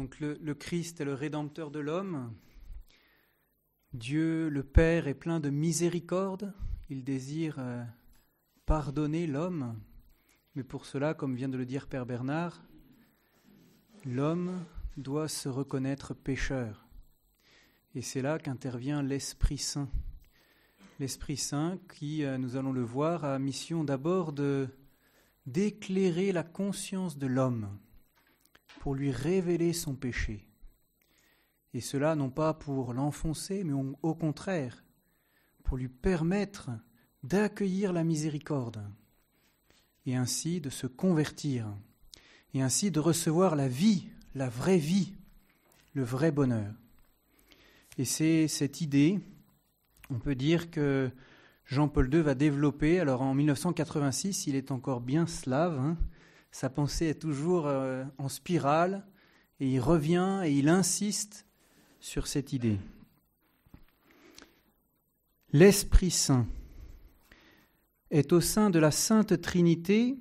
Donc le, Christ est le rédempteur de l'homme. Dieu le Père est plein de miséricorde. Il désire euh, pardonner l'homme. Mais pour cela, comme vient de le dire Père Bernard, l'homme doit se reconnaître pécheur. Et c'est là qu'intervient l'Esprit Saint. L'Esprit Saint qui, euh, nous allons le voir, a mission d'abord d'éclairer la conscience de l'homme pour lui révéler son péché. Et cela non pas pour l'enfoncer, mais au contraire, pour lui permettre d'accueillir la miséricorde, et ainsi de se convertir, et ainsi de recevoir la vie, la vraie vie, le vrai bonheur. Et c'est cette idée, on peut dire que Jean-Paul II va développer. Alors en 1986, il est encore bien slave, hein. Sa pensée est toujours euh, en spirale, et il revient et il insiste sur cette idée. L'Esprit Saint est au sein de la Sainte Trinité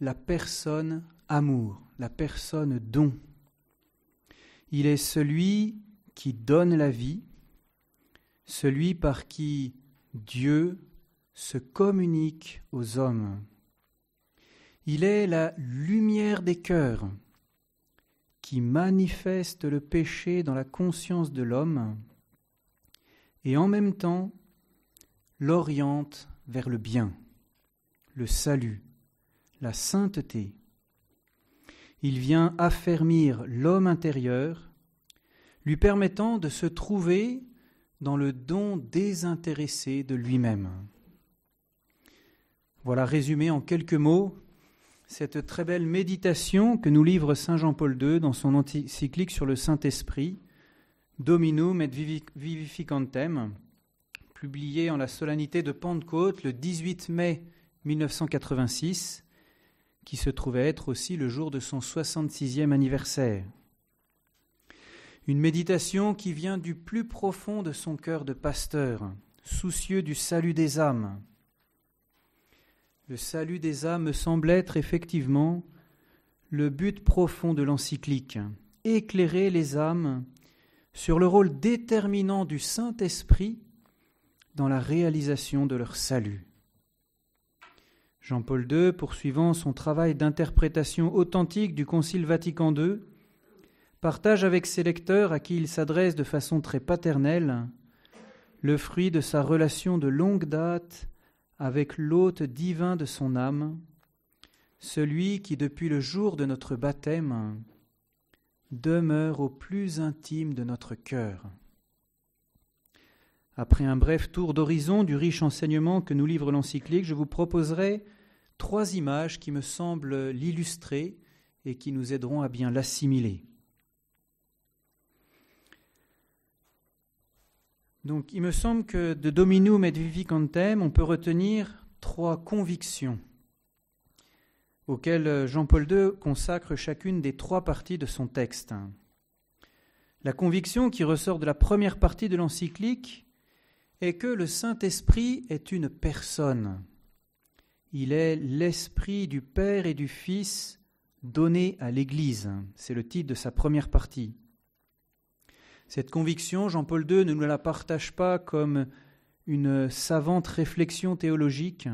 la personne amour, la personne don. Il est celui qui donne la vie, celui par qui Dieu se communique aux hommes. Il est la lumière des cœurs qui manifeste le péché dans la conscience de l'homme et en même temps l'oriente vers le bien, le salut, la sainteté. Il vient affermir l'homme intérieur, lui permettant de se trouver dans le don désintéressé de lui-même. Voilà résumé en quelques mots cette très belle méditation que nous livre Saint Jean-Paul II dans son encyclique sur le Saint-Esprit, Dominum et Vivificantem, publié en la solennité de Pentecôte le 18 mai 1986, qui se trouvait être aussi le jour de son 66e anniversaire. Une méditation qui vient du plus profond de son cœur de pasteur, soucieux du salut des âmes. Le salut des âmes me semble être effectivement le but profond de l'encyclique, éclairer les âmes sur le rôle déterminant du Saint-Esprit dans la réalisation de leur salut. Jean-Paul II, poursuivant son travail d'interprétation authentique du Concile Vatican II, partage avec ses lecteurs à qui il s'adresse de façon très paternelle le fruit de sa relation de longue date avec l'hôte divin de son âme, celui qui depuis le jour de notre baptême demeure au plus intime de notre cœur. Après un bref tour d'horizon du riche enseignement que nous livre l'encyclique, je vous proposerai trois images qui me semblent l'illustrer et qui nous aideront à bien l'assimiler. Donc il me semble que de Dominum et Vivicantem, on peut retenir trois convictions auxquelles Jean-Paul II consacre chacune des trois parties de son texte. La conviction qui ressort de la première partie de l'encyclique est que le Saint-Esprit est une personne. Il est l'Esprit du Père et du Fils donné à l'Église. C'est le titre de sa première partie. Cette conviction, Jean-Paul II ne nous la partage pas comme une savante réflexion théologique,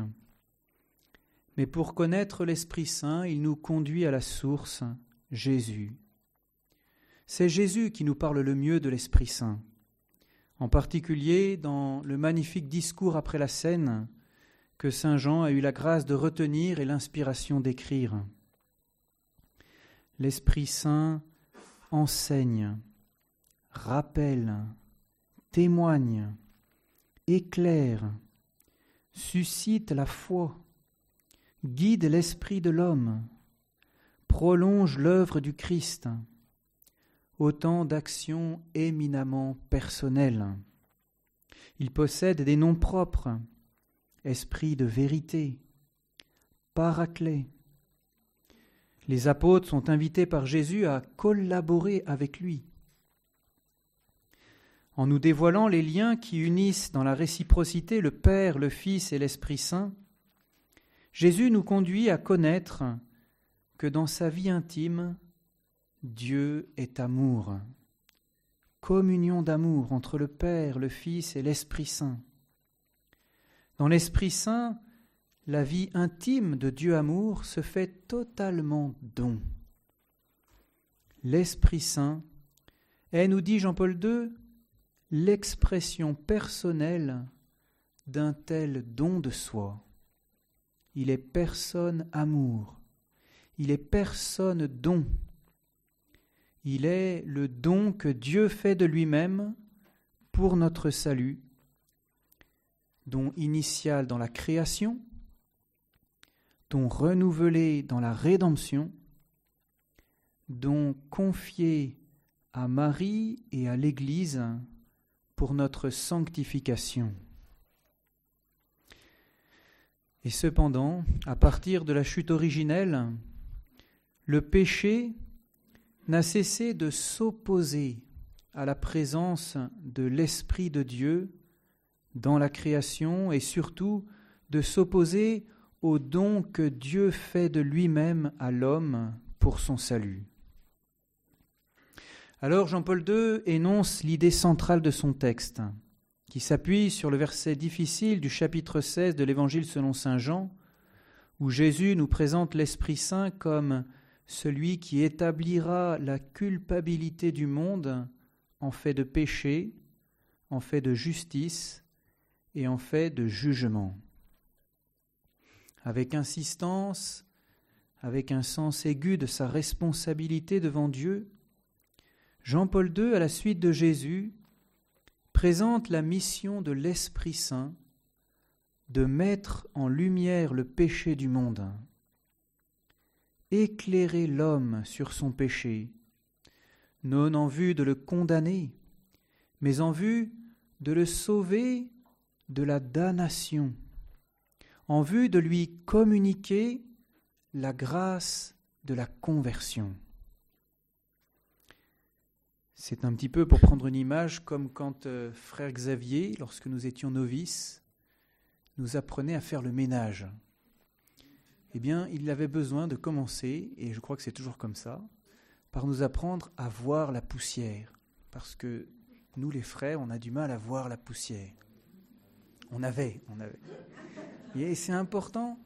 mais pour connaître l'Esprit Saint, il nous conduit à la source, Jésus. C'est Jésus qui nous parle le mieux de l'Esprit Saint, en particulier dans le magnifique discours après la scène que Saint Jean a eu la grâce de retenir et l'inspiration d'écrire. L'Esprit Saint enseigne, rappelle, témoigne, éclaire, suscite la foi, guide l'esprit de l'homme, prolonge l'œuvre du Christ, autant d'actions éminemment personnelles. Il possède des noms propres, esprit de vérité, paraclet. Les apôtres sont invités par Jésus à collaborer avec lui en nous dévoilant les liens qui unissent dans la réciprocité le Père, le Fils et l'Esprit Saint, Jésus nous conduit à connaître que dans sa vie intime, Dieu est amour. Communion d'amour entre le Père, le Fils et l'Esprit Saint. Dans l'Esprit Saint, la vie intime de Dieu amour se fait totalement don. L'Esprit Saint est, nous dit Jean-Paul II, l'expression personnelle d'un tel don de soi. Il est personne amour, il est personne don. Il est le don que Dieu fait de lui-même pour notre salut, don initial dans la création, don renouvelé dans la rédemption, don confié à Marie et à l'Église pour notre sanctification. Et cependant, à partir de la chute originelle, le péché n'a cessé de s'opposer à la présence de l'Esprit de Dieu dans la création et surtout de s'opposer au don que Dieu fait de lui-même à l'homme pour son salut. Alors Jean-Paul II énonce l'idée centrale de son texte, qui s'appuie sur le verset difficile du chapitre 16 de l'Évangile selon Saint Jean, où Jésus nous présente l'Esprit Saint comme celui qui établira la culpabilité du monde en fait de péché, en fait de justice et en fait de jugement. Avec insistance, avec un sens aigu de sa responsabilité devant Dieu, Jean-Paul II, à la suite de Jésus, présente la mission de l'Esprit Saint de mettre en lumière le péché du monde, éclairer l'homme sur son péché, non en vue de le condamner, mais en vue de le sauver de la damnation en vue de lui communiquer la grâce de la conversion. C'est un petit peu pour prendre une image comme quand euh, frère Xavier, lorsque nous étions novices, nous apprenait à faire le ménage. Eh bien, il avait besoin de commencer, et je crois que c'est toujours comme ça, par nous apprendre à voir la poussière. Parce que nous, les frères, on a du mal à voir la poussière. On avait, on avait. Et c'est important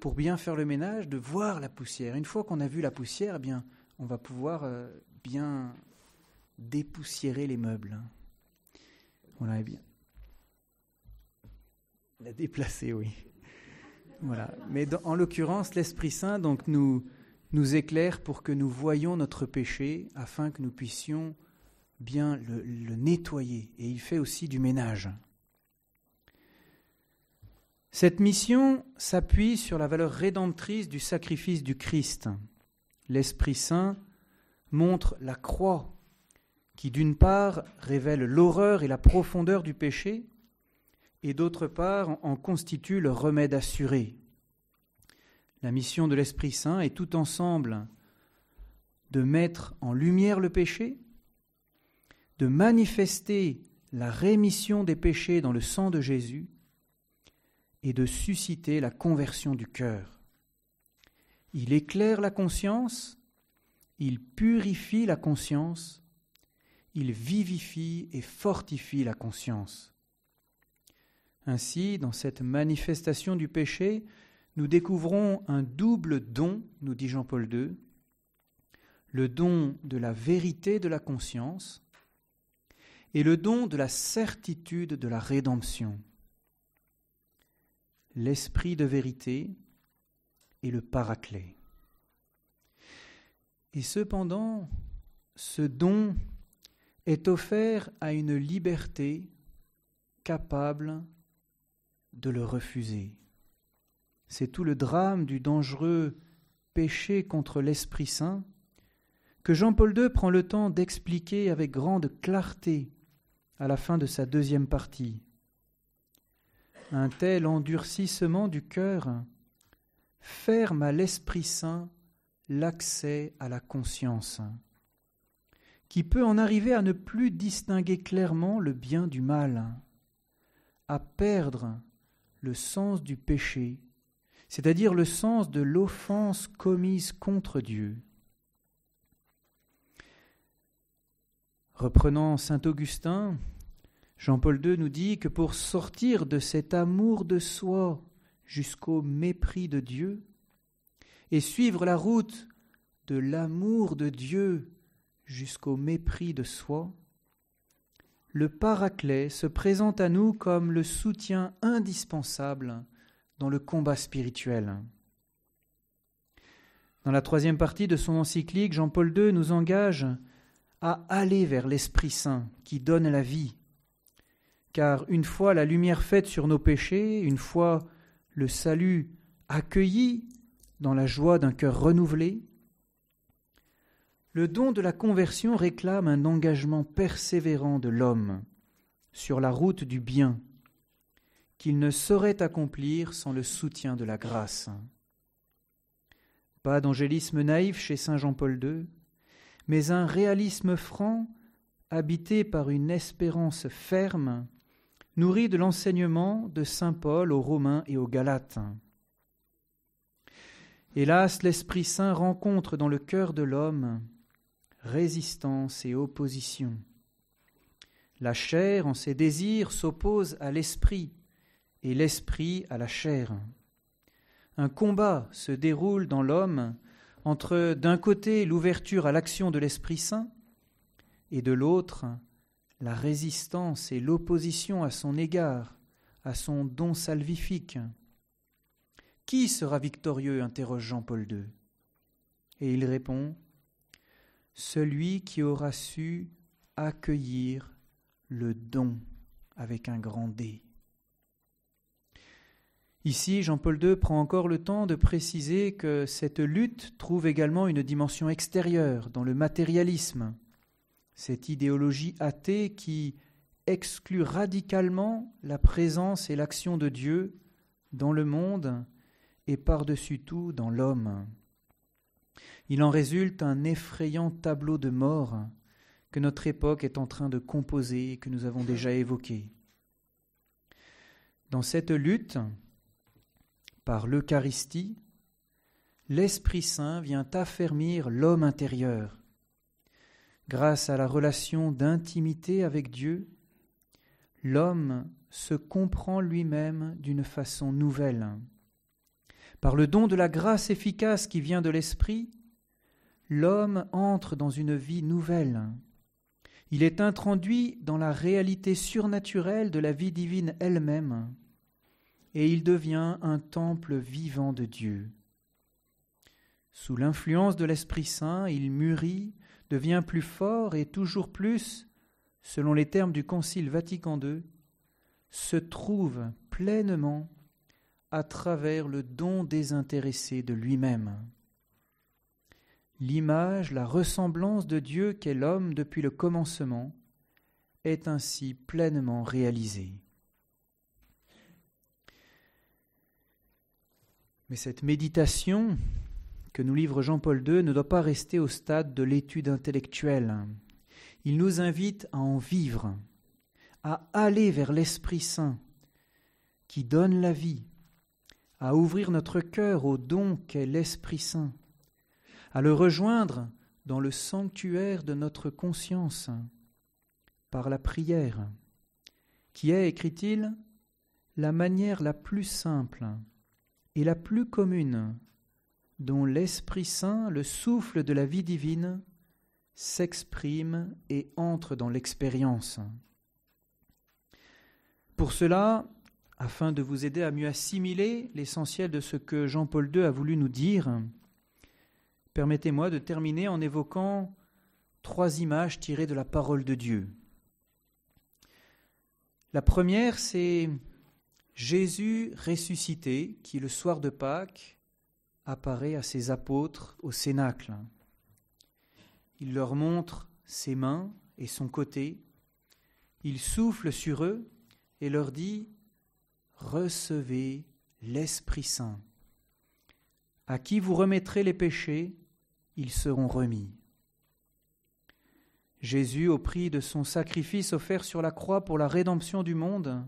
pour bien faire le ménage de voir la poussière. Une fois qu'on a vu la poussière, eh bien, on va pouvoir euh, bien dépoussiérer les meubles. Voilà, eh bien. La déplacer, oui. Voilà. Mais en l'occurrence, l'Esprit Saint donc nous nous éclaire pour que nous voyions notre péché afin que nous puissions bien le nettoyer. Et il fait aussi du ménage. Cette mission s'appuie sur la valeur rédemptrice du sacrifice du Christ. L'Esprit Saint montre la croix qui d'une part révèle l'horreur et la profondeur du péché, et d'autre part en constitue le remède assuré. La mission de l'Esprit Saint est tout ensemble de mettre en lumière le péché, de manifester la rémission des péchés dans le sang de Jésus, et de susciter la conversion du cœur. Il éclaire la conscience, il purifie la conscience, il vivifie et fortifie la conscience. Ainsi, dans cette manifestation du péché, nous découvrons un double don, nous dit Jean-Paul II, le don de la vérité de la conscience et le don de la certitude de la rédemption l'Esprit de vérité et le Paraclet. Et cependant, ce don est offert à une liberté capable de le refuser. C'est tout le drame du dangereux péché contre l'Esprit Saint que Jean-Paul II prend le temps d'expliquer avec grande clarté à la fin de sa deuxième partie un tel endurcissement du cœur ferme à l'Esprit Saint l'accès à la conscience, qui peut en arriver à ne plus distinguer clairement le bien du mal, à perdre le sens du péché, c'est-à-dire le sens de l'offense commise contre Dieu. Reprenant Saint Augustin, Jean-Paul II nous dit que pour sortir de cet amour de soi jusqu'au mépris de Dieu, et suivre la route de l'amour de Dieu jusqu'au mépris de soi, le Paraclet se présente à nous comme le soutien indispensable dans le combat spirituel. Dans la troisième partie de son encyclique, Jean-Paul II nous engage à aller vers l'Esprit Saint qui donne la vie. Car une fois la lumière faite sur nos péchés, une fois le salut accueilli dans la joie d'un cœur renouvelé, le don de la conversion réclame un engagement persévérant de l'homme sur la route du bien qu'il ne saurait accomplir sans le soutien de la grâce. Pas d'angélisme naïf chez Saint Jean-Paul II, mais un réalisme franc, habité par une espérance ferme, nourri de l'enseignement de Saint Paul aux Romains et aux Galates. Hélas, l'Esprit Saint rencontre dans le cœur de l'homme résistance et opposition. La chair, en ses désirs, s'oppose à l'esprit, et l'esprit à la chair un combat se déroule dans l'homme entre d'un côté l'ouverture à l'action de l'Esprit Saint et de l'autre la résistance et l'opposition à son égard, à son don salvifique. Qui sera victorieux? interroge Jean-Paul II. Et il répond Celui qui aura su accueillir le don avec un grand D. Ici, Jean-Paul II prend encore le temps de préciser que cette lutte trouve également une dimension extérieure dans le matérialisme, cette idéologie athée qui exclut radicalement la présence et l'action de Dieu dans le monde et par-dessus tout dans l'homme. Il en résulte un effrayant tableau de mort que notre époque est en train de composer et que nous avons déjà évoqué. Dans cette lutte, par l'Eucharistie, l'Esprit Saint vient affermir l'homme intérieur. Grâce à la relation d'intimité avec Dieu, l'homme se comprend lui-même d'une façon nouvelle. Par le don de la grâce efficace qui vient de l'Esprit, l'homme entre dans une vie nouvelle. Il est introduit dans la réalité surnaturelle de la vie divine elle-même et il devient un temple vivant de Dieu. Sous l'influence de l'Esprit Saint, il mûrit, devient plus fort et toujours plus, selon les termes du Concile Vatican II, se trouve pleinement à travers le don désintéressé de lui-même. L'image, la ressemblance de Dieu qu'est l'homme depuis le commencement est ainsi pleinement réalisée. Mais cette méditation que nous livre Jean-Paul II ne doit pas rester au stade de l'étude intellectuelle. Il nous invite à en vivre, à aller vers l'Esprit Saint qui donne la vie, à ouvrir notre cœur au don qu'est l'Esprit Saint, à le rejoindre dans le sanctuaire de notre conscience par la prière, qui est, écrit-il, la manière la plus simple et la plus commune, dont l'Esprit Saint, le souffle de la vie divine, s'exprime et entre dans l'expérience. Pour cela, afin de vous aider à mieux assimiler l'essentiel de ce que Jean-Paul II a voulu nous dire, permettez-moi de terminer en évoquant trois images tirées de la parole de Dieu. La première, c'est Jésus ressuscité, qui le soir de Pâques apparaît à ses apôtres au Cénacle. Il leur montre ses mains et son côté, il souffle sur eux et leur dit Recevez l'Esprit Saint. À qui vous remettrez les péchés, ils seront remis. Jésus, au prix de son sacrifice offert sur la croix pour la rédemption du monde,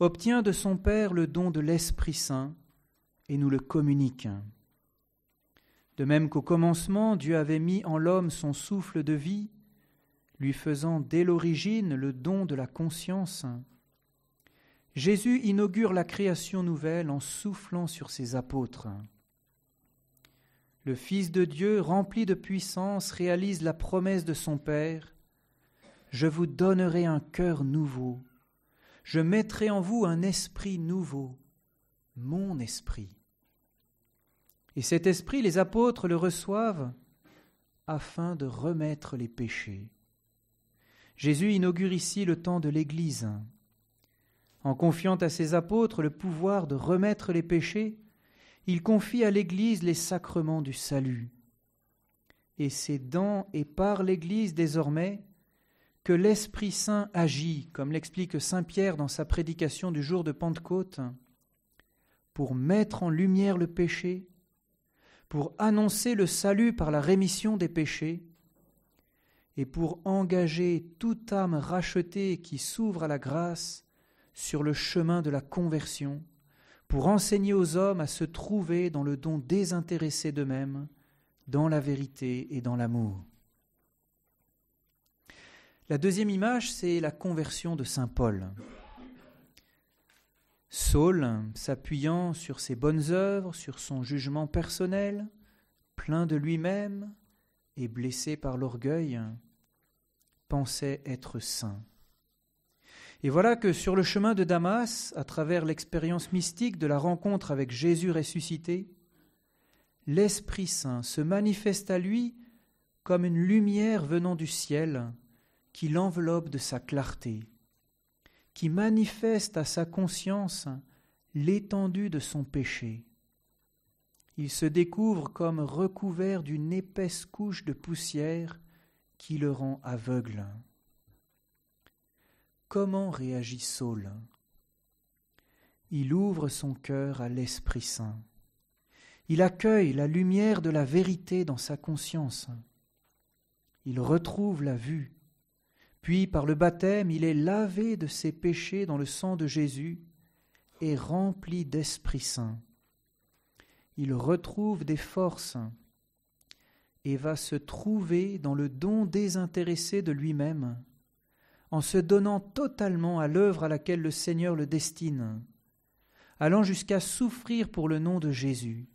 obtient de son Père le don de l'Esprit Saint et nous le communique. De même qu'au commencement Dieu avait mis en l'homme son souffle de vie, lui faisant dès l'origine le don de la conscience, Jésus inaugure la création nouvelle en soufflant sur ses apôtres. Le Fils de Dieu, rempli de puissance, réalise la promesse de son Père. Je vous donnerai un cœur nouveau, je mettrai en vous un esprit nouveau, mon esprit. Et cet esprit, les apôtres le reçoivent afin de remettre les péchés. Jésus inaugure ici le temps de l'Église. En confiant à ses apôtres le pouvoir de remettre les péchés, il confie à l'Église les sacrements du salut. Et c'est dans et par l'Église désormais que l'Esprit Saint agit, comme l'explique Saint Pierre dans sa prédication du jour de Pentecôte, pour mettre en lumière le péché, pour annoncer le salut par la rémission des péchés, et pour engager toute âme rachetée qui s'ouvre à la grâce sur le chemin de la conversion, pour enseigner aux hommes à se trouver dans le don désintéressé d'eux-mêmes, dans la vérité et dans l'amour. La deuxième image, c'est la conversion de Saint Paul. Saul, s'appuyant sur ses bonnes œuvres, sur son jugement personnel, plein de lui-même et blessé par l'orgueil, pensait être saint. Et voilà que sur le chemin de Damas, à travers l'expérience mystique de la rencontre avec Jésus ressuscité, l'Esprit Saint se manifeste à lui comme une lumière venant du ciel qui l'enveloppe de sa clarté, qui manifeste à sa conscience l'étendue de son péché. Il se découvre comme recouvert d'une épaisse couche de poussière qui le rend aveugle. Comment réagit Saul? Il ouvre son cœur à l'Esprit Saint. Il accueille la lumière de la vérité dans sa conscience. Il retrouve la vue. Puis, par le baptême, il est lavé de ses péchés dans le sang de Jésus et rempli d'Esprit Saint. Il retrouve des forces et va se trouver dans le don désintéressé de lui-même en se donnant totalement à l'œuvre à laquelle le Seigneur le destine, allant jusqu'à souffrir pour le nom de Jésus.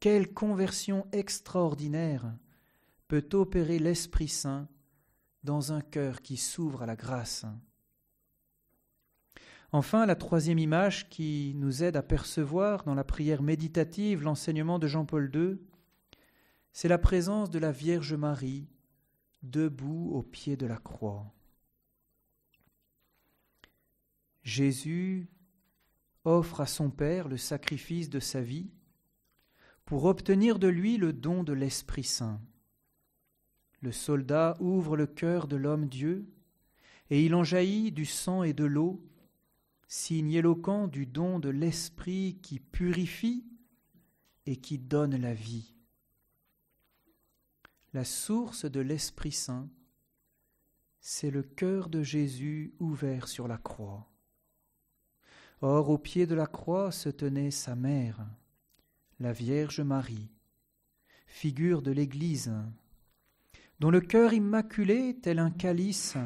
Quelle conversion extraordinaire peut opérer l'Esprit Saint dans un cœur qui s'ouvre à la grâce. Enfin, la troisième image qui nous aide à percevoir dans la prière méditative l'enseignement de Jean-Paul II, c'est la présence de la Vierge Marie debout au pied de la croix. Jésus offre à son Père le sacrifice de sa vie pour obtenir de lui le don de l'Esprit Saint. Le soldat ouvre le cœur de l'homme Dieu, et il en jaillit du sang et de l'eau, signe éloquent du don de l'Esprit qui purifie et qui donne la vie. La source de l'Esprit Saint, c'est le cœur de Jésus ouvert sur la croix. Or, au pied de la croix se tenait sa mère, la Vierge Marie, figure de l'Église, dont le cœur immaculé, tel un calice,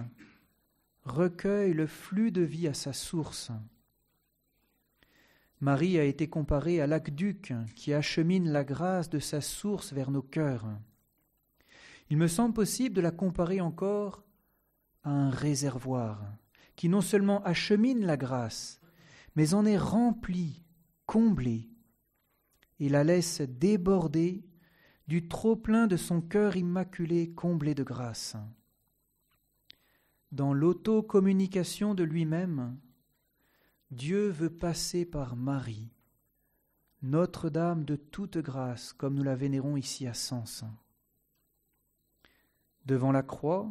recueille le flux de vie à sa source. Marie a été comparée à l'aqueduc qui achemine la grâce de sa source vers nos cœurs. Il me semble possible de la comparer encore à un réservoir qui non seulement achemine la grâce, mais en est rempli, comblé, et la laisse déborder du trop-plein de son cœur immaculé comblé de grâce. Dans l'auto-communication de lui-même, Dieu veut passer par Marie, Notre-Dame de toute grâce, comme nous la vénérons ici à Sens. Devant la croix,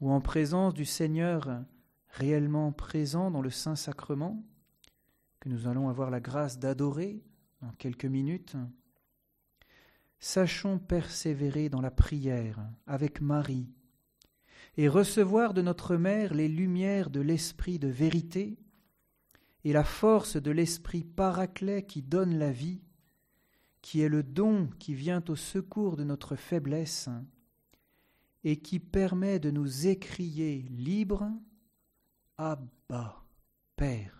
ou en présence du Seigneur réellement présent dans le Saint-Sacrement, que nous allons avoir la grâce d'adorer dans quelques minutes, sachons persévérer dans la prière avec Marie et recevoir de notre Mère les lumières de l'Esprit de vérité et la force de l'Esprit paraclet qui donne la vie, qui est le don qui vient au secours de notre faiblesse et qui permet de nous écrier libre Abba, Père.